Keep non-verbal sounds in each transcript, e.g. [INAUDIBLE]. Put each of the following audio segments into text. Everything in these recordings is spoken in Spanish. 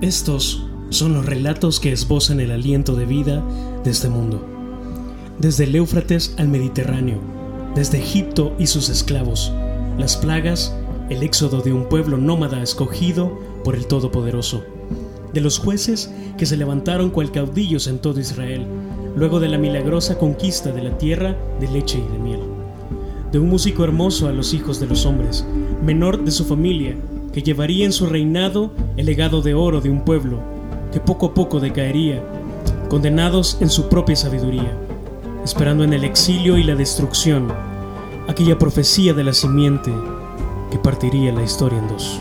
Estos son los relatos que esbozan el aliento de vida de este mundo. Desde el Éufrates al Mediterráneo, desde Egipto y sus esclavos, las plagas, el éxodo de un pueblo nómada escogido por el Todopoderoso, de los jueces que se levantaron cual caudillos en todo Israel, luego de la milagrosa conquista de la tierra de leche y de miel, de un músico hermoso a los hijos de los hombres, menor de su familia, que llevaría en su reinado el legado de oro de un pueblo que poco a poco decaería, condenados en su propia sabiduría, esperando en el exilio y la destrucción aquella profecía de la simiente que partiría la historia en dos.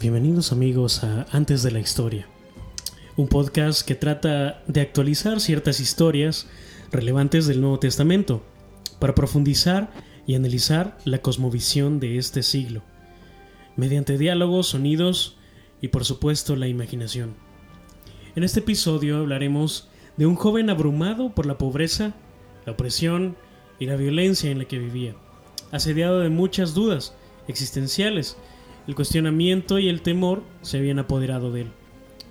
Bienvenidos amigos a Antes de la Historia, un podcast que trata de actualizar ciertas historias relevantes del Nuevo Testamento, para profundizar y analizar la cosmovisión de este siglo, mediante diálogos, sonidos y por supuesto la imaginación. En este episodio hablaremos de un joven abrumado por la pobreza, la opresión y la violencia en la que vivía, asediado de muchas dudas existenciales, el cuestionamiento y el temor se habían apoderado de él.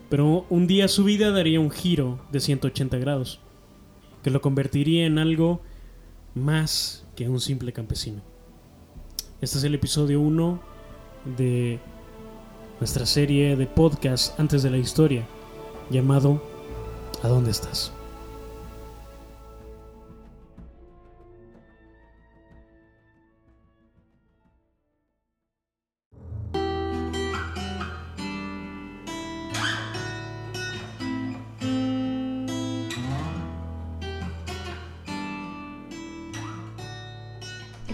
Pero un día su vida daría un giro de 180 grados, que lo convertiría en algo más que un simple campesino. Este es el episodio 1 de nuestra serie de podcast antes de la historia, llamado ¿A dónde estás?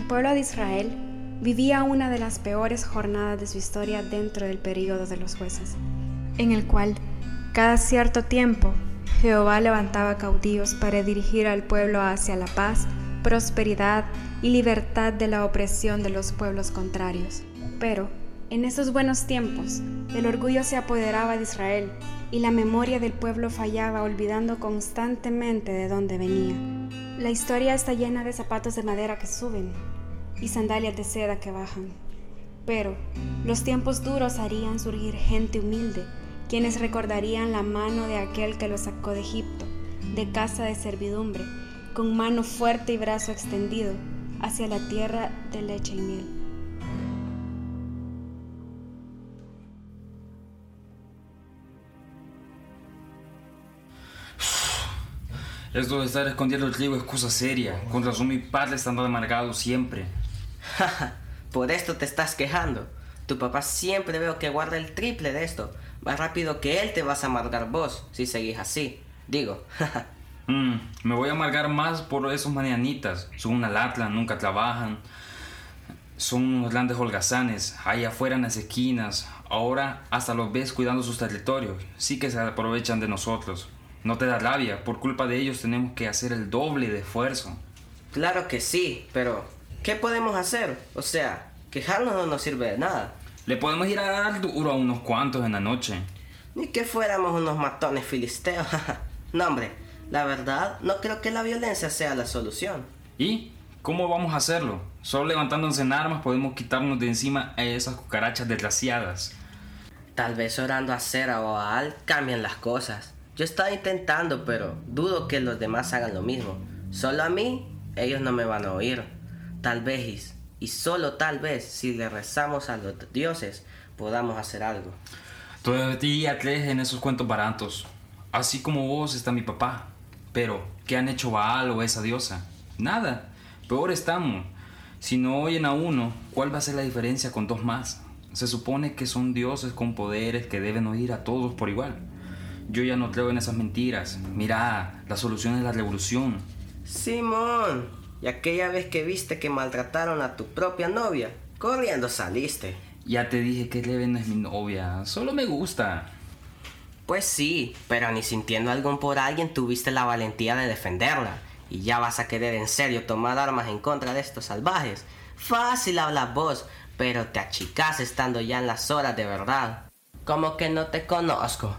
Pueblo de Israel vivía una de las peores jornadas de su historia dentro del período de los jueces, en el cual cada cierto tiempo Jehová levantaba caudillos para dirigir al pueblo hacia la paz, prosperidad y libertad de la opresión de los pueblos contrarios. Pero, en esos buenos tiempos, el orgullo se apoderaba de Israel y la memoria del pueblo fallaba olvidando constantemente de dónde venía. La historia está llena de zapatos de madera que suben, y sandalias de seda que bajan. Pero los tiempos duros harían surgir gente humilde, quienes recordarían la mano de aquel que los sacó de Egipto, de casa de servidumbre, con mano fuerte y brazo extendido hacia la tierra de leche y miel. Esto de estar escondiendo el trigo es cosa seria. Con razón mi padre está amargado siempre. [LAUGHS] Por esto te estás quejando. Tu papá siempre veo que guarda el triple de esto. Más rápido que él te vas a amargar vos si seguís así. Digo, [LAUGHS] mm, me voy a amargar más por esos mañanitas. Son una latla, nunca trabajan. Son unos grandes holgazanes, ahí afuera en las esquinas. Ahora hasta los ves cuidando sus territorios. Sí que se aprovechan de nosotros. No te da rabia, por culpa de ellos tenemos que hacer el doble de esfuerzo. Claro que sí, pero ¿Qué podemos hacer? O sea, quejarnos no nos sirve de nada. Le podemos ir a dar duro a unos cuantos en la noche. Ni que fuéramos unos matones filisteos. [LAUGHS] no, hombre, la verdad, no creo que la violencia sea la solución. ¿Y? ¿Cómo vamos a hacerlo? Solo levantándonos en armas podemos quitarnos de encima a esas cucarachas desgraciadas. Tal vez orando a Cera o a Al cambien las cosas. Yo estaba intentando, pero dudo que los demás hagan lo mismo. Solo a mí, ellos no me van a oír. Tal vez, y solo tal vez, si le rezamos a los dioses, podamos hacer algo. Todavía crees en esos cuentos baratos. Así como vos está mi papá. Pero, ¿qué han hecho Baal o esa diosa? Nada. Peor estamos. Si no oyen a uno, ¿cuál va a ser la diferencia con dos más? Se supone que son dioses con poderes que deben oír a todos por igual. Yo ya no creo en esas mentiras. Mira, la solución es la revolución. Simón, y aquella vez que viste que maltrataron a tu propia novia, corriendo saliste. Ya te dije que Leven no es mi novia, solo me gusta. Pues sí, pero ni sintiendo algo por alguien tuviste la valentía de defenderla. Y ya vas a querer en serio tomar armas en contra de estos salvajes. Fácil hablas vos, pero te achicas estando ya en las horas de verdad. Como que no te conozco.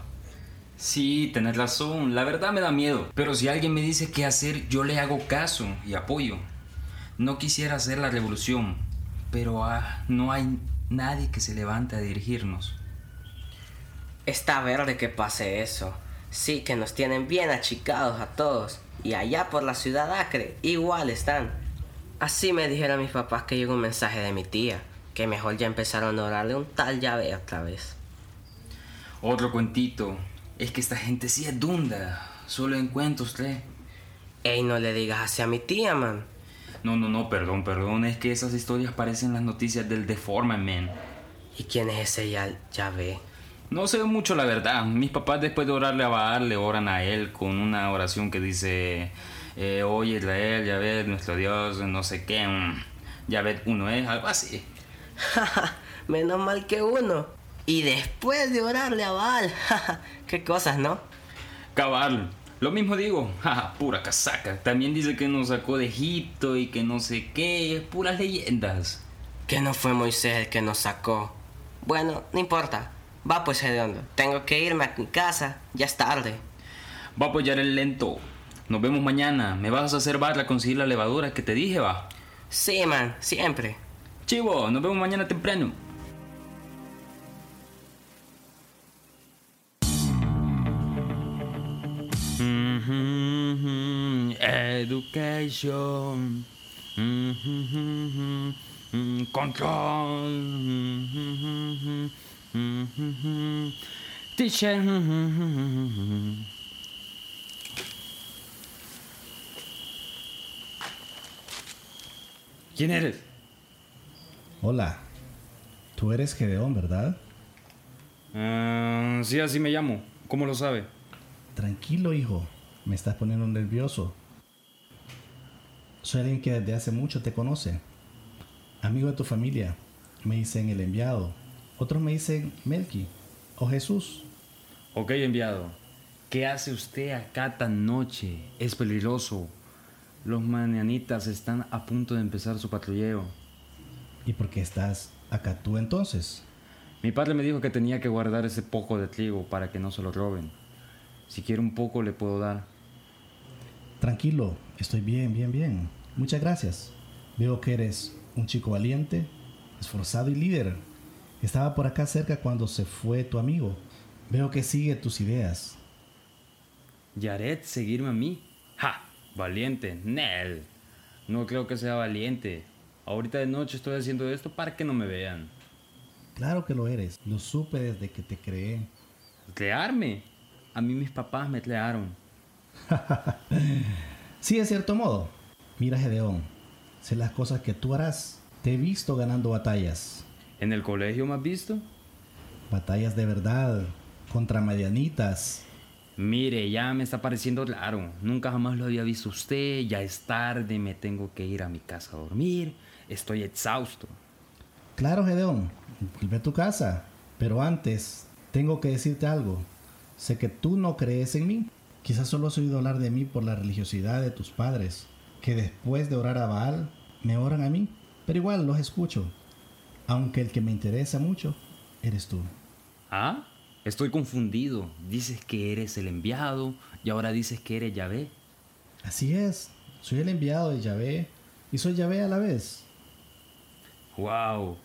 Sí, tenés razón, la verdad me da miedo, pero si alguien me dice qué hacer, yo le hago caso y apoyo. No quisiera hacer la revolución, pero ah, no hay nadie que se levante a dirigirnos. Está verde que pase eso. Sí que nos tienen bien achicados a todos. Y allá por la ciudad Acre, igual están. Así me dijeron mis papás que llegó un mensaje de mi tía, que mejor ya empezaron a orarle un tal llave otra vez. Otro cuentito. Es que esta gente sí es dunda. Solo en cuentos, ¿tre? Ey, no le digas así a mi tía, man. No, no, no, perdón, perdón. Es que esas historias parecen las noticias del Deforman Man. ¿Y quién es ese ya, llave? No sé mucho la verdad. Mis papás después de orarle a Baal le oran a él con una oración que dice, eh, oye Israel, ya ves, nuestro Dios, no sé qué, ya ves, uno es, algo así. [LAUGHS] Menos mal que uno. Y después de orarle a Baal, [LAUGHS] qué cosas, ¿no? Cabal, lo mismo digo, pura casaca. También dice que nos sacó de Egipto y que no sé qué, puras leyendas. Que no fue Moisés el que nos sacó. Bueno, no importa. Va pues, Hediondo. Tengo que irme a mi casa. Ya es tarde. Va a apoyar el lento. Nos vemos mañana. ¿Me vas a hacer barra a conseguir la levadura que te dije, va? Sí, man. Siempre. Chivo, nos vemos mañana temprano. Education. Control. Teacher. ¿Quién eres? Hola. Tú eres Gedeón, ¿verdad? Ah, sí, así me llamo. ¿Cómo lo sabe? Tranquilo, hijo. Me estás poniendo nervioso. Soy alguien que desde hace mucho te conoce. Amigo de tu familia. Me dicen el enviado. Otros me dicen Melky o Jesús. Ok, enviado. ¿Qué hace usted acá tan noche? Es peligroso. Los mañanitas están a punto de empezar su patrulleo. ¿Y por qué estás acá tú entonces? Mi padre me dijo que tenía que guardar ese poco de trigo para que no se lo roben. Si quiere un poco le puedo dar. Tranquilo, estoy bien, bien, bien. Muchas gracias. Veo que eres un chico valiente, esforzado y líder. Estaba por acá cerca cuando se fue tu amigo. Veo que sigue tus ideas. ¿Yaret seguirme a mí? ¡Ja! Valiente, Nel. No creo que sea valiente. Ahorita de noche estoy haciendo esto para que no me vean. Claro que lo eres. Lo supe desde que te creé. ¿Crearme? A mí mis papás me crearon. [LAUGHS] sí, de cierto modo. Mira, Gedeón. Sé las cosas que tú harás. Te he visto ganando batallas. ¿En el colegio me has visto? Batallas de verdad. Contra medianitas. Mire, ya me está pareciendo raro. Nunca jamás lo había visto usted. Ya es tarde, me tengo que ir a mi casa a dormir. Estoy exhausto. Claro, Gedeón. Vuelve a tu casa. Pero antes, tengo que decirte algo. Sé que tú no crees en mí. Quizás solo has oído hablar de mí por la religiosidad de tus padres, que después de orar a Baal, me oran a mí. Pero igual los escucho. Aunque el que me interesa mucho, eres tú. ¿Ah? Estoy confundido. Dices que eres el enviado y ahora dices que eres Yahvé. Así es. Soy el enviado de Yahvé y soy Yahvé a la vez. ¡Wow!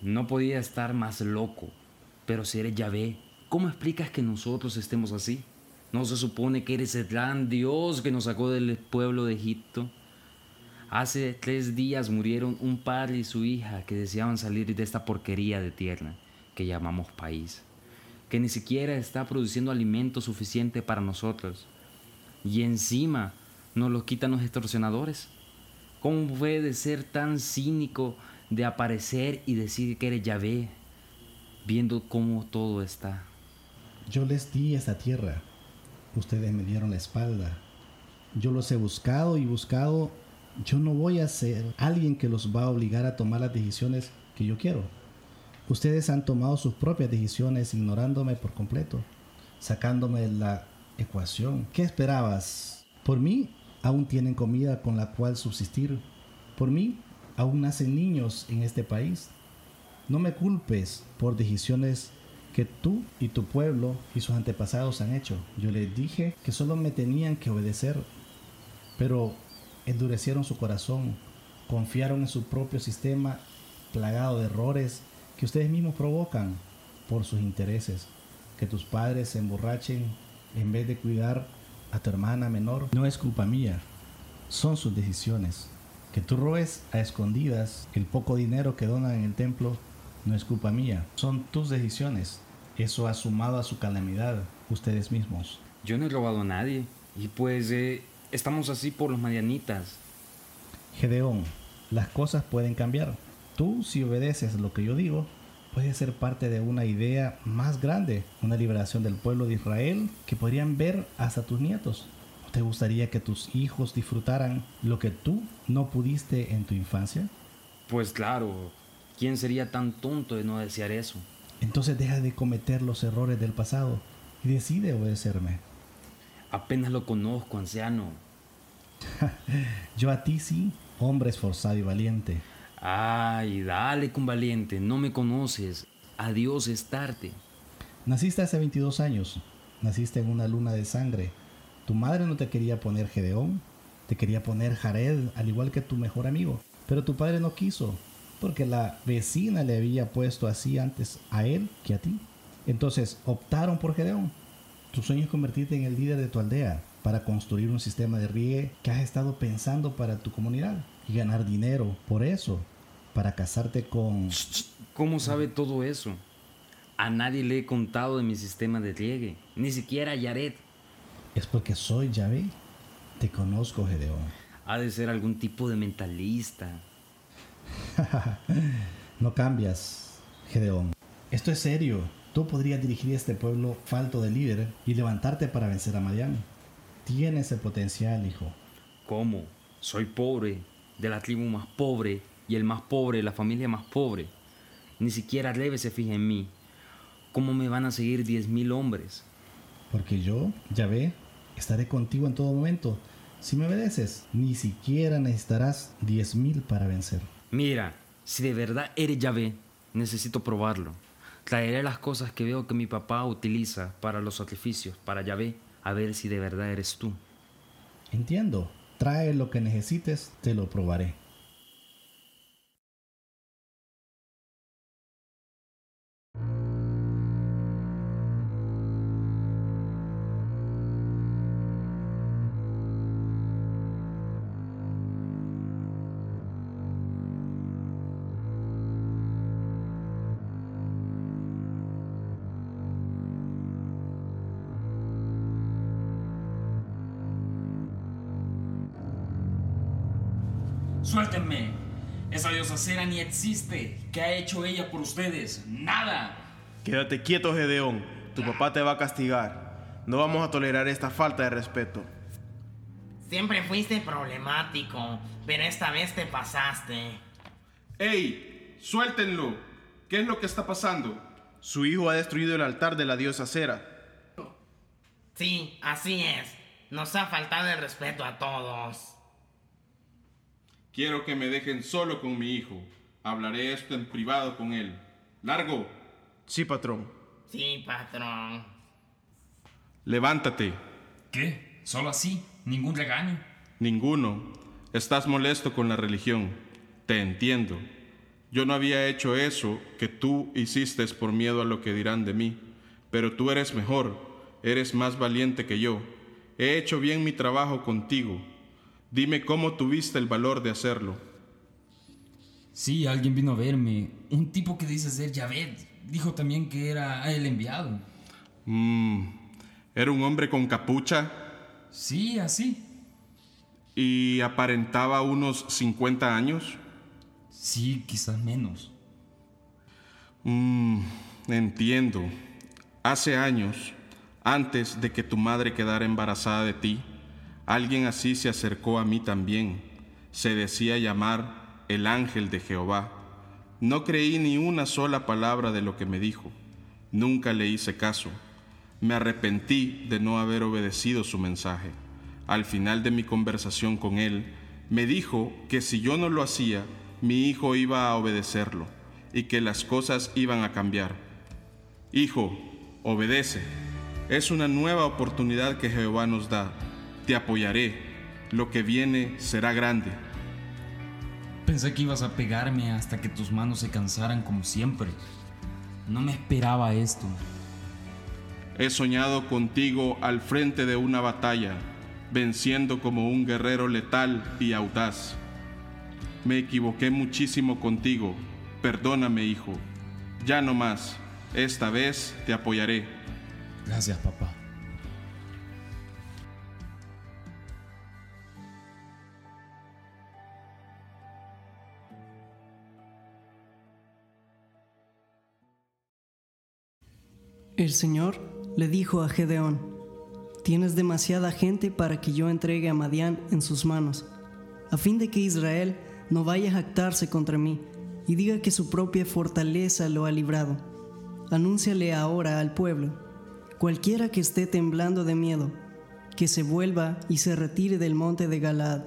No podía estar más loco. Pero si eres Yahvé, ¿cómo explicas que nosotros estemos así? ¿No se supone que eres el gran Dios que nos sacó del pueblo de Egipto? Hace tres días murieron un padre y su hija que deseaban salir de esta porquería de tierra que llamamos país, que ni siquiera está produciendo alimento suficiente para nosotros. Y encima nos lo quitan los extorsionadores. ¿Cómo puede ser tan cínico de aparecer y decir que eres Yahvé, viendo cómo todo está? Yo les di esta tierra. Ustedes me dieron la espalda. Yo los he buscado y buscado. Yo no voy a ser alguien que los va a obligar a tomar las decisiones que yo quiero. Ustedes han tomado sus propias decisiones ignorándome por completo, sacándome de la ecuación. ¿Qué esperabas? Por mí, aún tienen comida con la cual subsistir. Por mí, aún nacen niños en este país. No me culpes por decisiones que tú y tu pueblo y sus antepasados han hecho. Yo les dije que solo me tenían que obedecer, pero endurecieron su corazón Confiaron en su propio sistema plagado de errores que ustedes mismos provocan por sus intereses. Que tus padres se emborrachen en vez de cuidar a tu hermana menor no es culpa mía, son sus decisiones. Que tú robes a escondidas el poco dinero que donan en el templo no es culpa mía, son tus decisiones. Eso ha sumado a su calamidad ustedes mismos. Yo no he robado a nadie. Y pues eh, estamos así por los Marianitas. Gedeón, las cosas pueden cambiar. Tú, si obedeces lo que yo digo, puedes ser parte de una idea más grande, una liberación del pueblo de Israel que podrían ver hasta tus nietos. ¿No te gustaría que tus hijos disfrutaran lo que tú no pudiste en tu infancia? Pues claro, ¿quién sería tan tonto de no desear eso? Entonces deja de cometer los errores del pasado y decide obedecerme. Apenas lo conozco, anciano. [LAUGHS] Yo a ti sí, hombre esforzado y valiente. Ay, dale con valiente, no me conoces. Adiós es tarde. Naciste hace 22 años. Naciste en una luna de sangre. Tu madre no te quería poner Gedeón, te quería poner Jared, al igual que tu mejor amigo. Pero tu padre no quiso, porque la vecina le había puesto así antes a él que a ti. Entonces optaron por Gedeón. Tu sueño es convertirte en el líder de tu aldea para construir un sistema de riegue que has estado pensando para tu comunidad y ganar dinero por eso, para casarte con... ¿Cómo sabe todo eso? A nadie le he contado de mi sistema de riegue, ni siquiera a Yaret. Es porque soy Yahvé. Te conozco, Gedeón. Ha de ser algún tipo de mentalista. [LAUGHS] no cambias, Gedeón. Esto es serio. Tú podrías dirigir este pueblo falto de líder y levantarte para vencer a Madián. Tienes el potencial, hijo. ¿Cómo? Soy pobre, de la tribu más pobre y el más pobre, la familia más pobre. Ni siquiera Leve se fija en mí. ¿Cómo me van a seguir diez mil hombres? Porque yo, Yahvé, estaré contigo en todo momento. Si me obedeces, ni siquiera necesitarás diez mil para vencer. Mira, si de verdad eres Yahvé, necesito probarlo. Traeré las cosas que veo que mi papá utiliza para los sacrificios, para Yahvé, a ver si de verdad eres tú. Entiendo. Trae lo que necesites, te lo probaré. Suéltenme. Esa diosa cera ni existe. ¿Qué ha hecho ella por ustedes? Nada. Quédate quieto, Gedeón. Tu papá te va a castigar. No vamos a tolerar esta falta de respeto. Siempre fuiste problemático, pero esta vez te pasaste. ¡Ey! ¡Suéltenlo! ¿Qué es lo que está pasando? Su hijo ha destruido el altar de la diosa Cera. Sí, así es. Nos ha faltado el respeto a todos. Quiero que me dejen solo con mi hijo. Hablaré esto en privado con él. ¿Largo? Sí, patrón. Sí, patrón. Levántate. ¿Qué? ¿Solo así? ¿Ningún regaño? Ninguno. Estás molesto con la religión. Te entiendo. Yo no había hecho eso que tú hiciste por miedo a lo que dirán de mí. Pero tú eres mejor. Eres más valiente que yo. He hecho bien mi trabajo contigo. Dime cómo tuviste el valor de hacerlo. Sí, alguien vino a verme. Un tipo que dice ser Javed. Dijo también que era el enviado. Mmm. ¿Era un hombre con capucha? Sí, así. ¿Y aparentaba unos 50 años? Sí, quizás menos. Mmm. Entiendo. Hace años, antes de que tu madre quedara embarazada de ti, Alguien así se acercó a mí también. Se decía llamar el ángel de Jehová. No creí ni una sola palabra de lo que me dijo. Nunca le hice caso. Me arrepentí de no haber obedecido su mensaje. Al final de mi conversación con él, me dijo que si yo no lo hacía, mi hijo iba a obedecerlo y que las cosas iban a cambiar. Hijo, obedece. Es una nueva oportunidad que Jehová nos da te apoyaré, lo que viene será grande. Pensé que ibas a pegarme hasta que tus manos se cansaran como siempre. No me esperaba esto. He soñado contigo al frente de una batalla, venciendo como un guerrero letal y audaz. Me equivoqué muchísimo contigo. Perdóname, hijo. Ya no más. Esta vez te apoyaré. Gracias, papá. El Señor le dijo a Gedeón, tienes demasiada gente para que yo entregue a Madián en sus manos, a fin de que Israel no vaya a jactarse contra mí y diga que su propia fortaleza lo ha librado. Anúnciale ahora al pueblo, cualquiera que esté temblando de miedo, que se vuelva y se retire del monte de Galaad.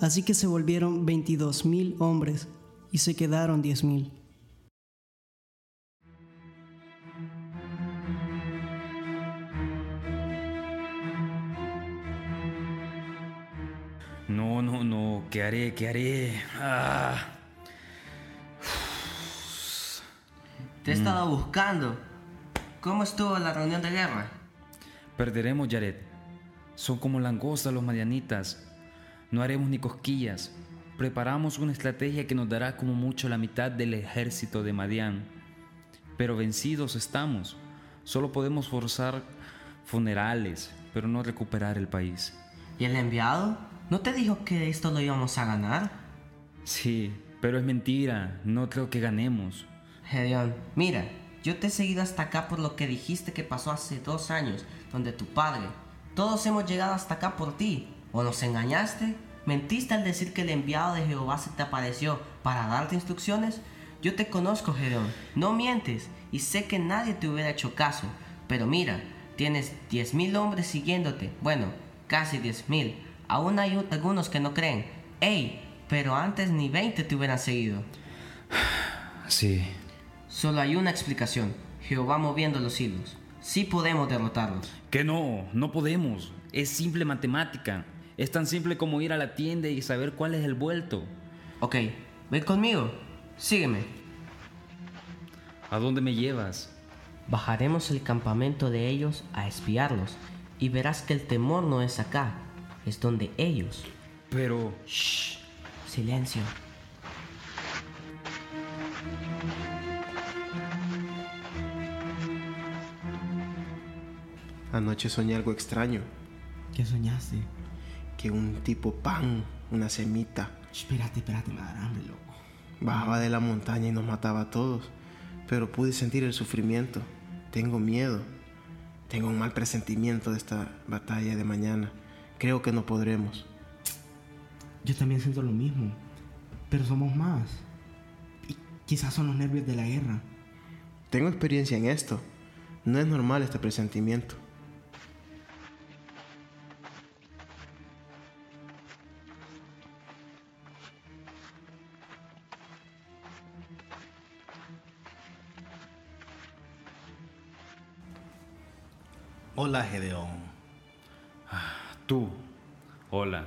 Así que se volvieron veintidós mil hombres y se quedaron diez mil. No, no, no. ¿Qué haré? ¿Qué haré? Ah. Te he estado buscando. ¿Cómo estuvo la reunión de guerra? Perderemos, Jared. Son como langostas los madianitas. No haremos ni cosquillas. Preparamos una estrategia que nos dará como mucho la mitad del ejército de Madián. Pero vencidos estamos. Solo podemos forzar funerales, pero no recuperar el país. ¿Y el enviado? ¿No te dijo que esto lo íbamos a ganar? Sí, pero es mentira. No creo que ganemos. Gedeón, mira, yo te he seguido hasta acá por lo que dijiste que pasó hace dos años, donde tu padre. Todos hemos llegado hasta acá por ti. ¿O nos engañaste? ¿Mentiste al decir que el enviado de Jehová se te apareció para darte instrucciones? Yo te conozco, Gedeón. No mientes y sé que nadie te hubiera hecho caso. Pero mira, tienes diez mil hombres siguiéndote. Bueno, casi diez mil. Aún hay algunos que no creen. ¡Ey! Pero antes ni 20 te hubieran seguido. Sí. Solo hay una explicación. Jehová moviendo los hilos. Sí podemos derrotarlos. Que no, no podemos. Es simple matemática. Es tan simple como ir a la tienda y saber cuál es el vuelto. Ok, ven conmigo. Sígueme. ¿A dónde me llevas? Bajaremos el campamento de ellos a espiarlos y verás que el temor no es acá, es donde ellos. Pero... Shh, silencio. Anoche soñé algo extraño, ¿Qué soñaste? que un tipo pan, una semita, Espérate, espérate, me dará hambre, loco. bajaba de la montaña y nos mataba a todos, pero pude sentir el sufrimiento. Tengo miedo, tengo un mal presentimiento de esta batalla de mañana. Creo que no podremos. Yo también siento lo mismo, pero somos más. Y quizás son los nervios de la guerra. Tengo experiencia en esto. No es normal este presentimiento. Hola Gedeón. Tú. Hola.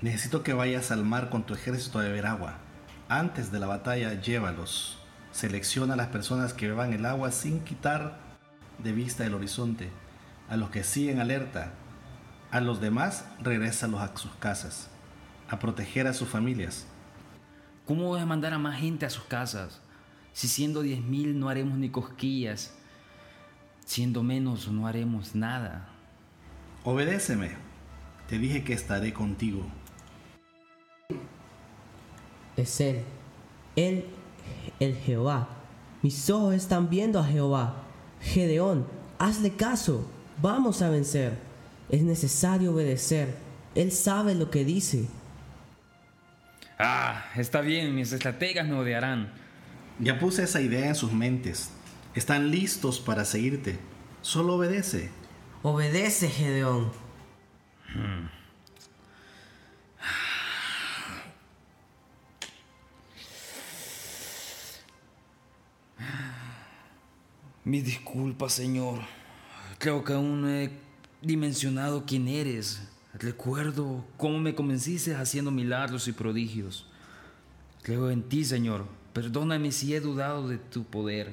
Necesito que vayas al mar con tu ejército a beber agua. Antes de la batalla, llévalos. Selecciona a las personas que beban el agua sin quitar de vista el horizonte. A los que siguen alerta. A los demás, regrésalos a sus casas. A proteger a sus familias. ¿Cómo voy a mandar a más gente a sus casas? Si siendo 10.000 no haremos ni cosquillas, siendo menos no haremos nada. Obedéceme. Te dije que estaré contigo. Es Él, Él, el Jehová. Mis ojos están viendo a Jehová. Gedeón, hazle caso. Vamos a vencer. Es necesario obedecer. Él sabe lo que dice. Ah, está bien, mis estrategas me odiarán. Ya puse esa idea en sus mentes. Están listos para seguirte. Solo obedece. Obedece, Gedeón. Mis disculpas, Señor. Creo que aún no he dimensionado quién eres. Recuerdo cómo me convenciste haciendo milagros y prodigios. Creo en ti, Señor. Perdóname si he dudado de tu poder.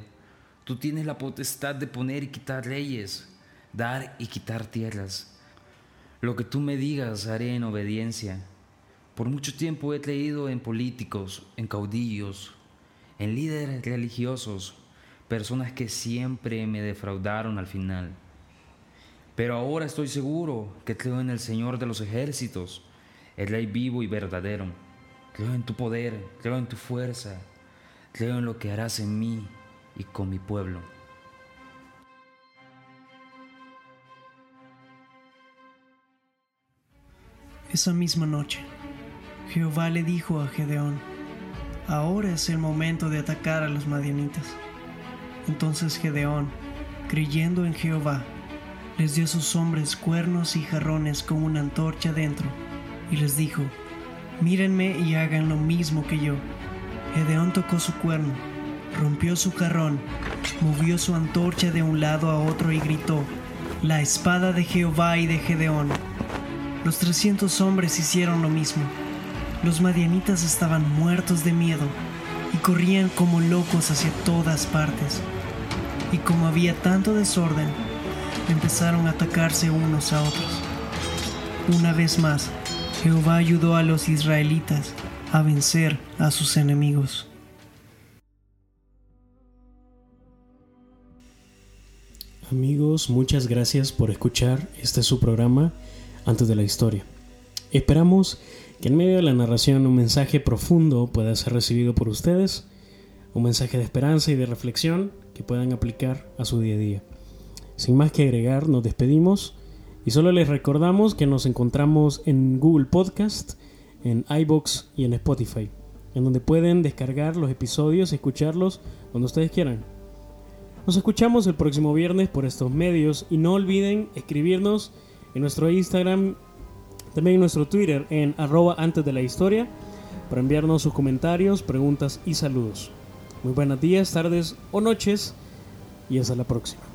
Tú tienes la potestad de poner y quitar leyes, dar y quitar tierras. Lo que tú me digas haré en obediencia. Por mucho tiempo he creído en políticos, en caudillos, en líderes religiosos, personas que siempre me defraudaron al final. Pero ahora estoy seguro que creo en el Señor de los ejércitos, el Rey vivo y verdadero. Creo en tu poder, creo en tu fuerza, creo en lo que harás en mí y con mi pueblo. Esa misma noche, Jehová le dijo a Gedeón, ahora es el momento de atacar a los madianitas. Entonces Gedeón, creyendo en Jehová, les dio a sus hombres cuernos y jarrones con una antorcha dentro, y les dijo, mírenme y hagan lo mismo que yo. Gedeón tocó su cuerno, rompió su jarrón, movió su antorcha de un lado a otro y gritó, la espada de Jehová y de Gedeón. Los trescientos hombres hicieron lo mismo. Los madianitas estaban muertos de miedo y corrían como locos hacia todas partes. Y como había tanto desorden, empezaron a atacarse unos a otros. Una vez más, Jehová ayudó a los israelitas a vencer a sus enemigos. Amigos, muchas gracias por escuchar este su programa antes de la historia. Esperamos que en medio de la narración un mensaje profundo pueda ser recibido por ustedes, un mensaje de esperanza y de reflexión que puedan aplicar a su día a día. Sin más que agregar, nos despedimos y solo les recordamos que nos encontramos en Google Podcast, en iBox y en Spotify, en donde pueden descargar los episodios y escucharlos cuando ustedes quieran. Nos escuchamos el próximo viernes por estos medios y no olviden escribirnos en nuestro Instagram, también en nuestro Twitter en arroba antes de la historia para enviarnos sus comentarios, preguntas y saludos. Muy buenos días, tardes o noches y hasta la próxima.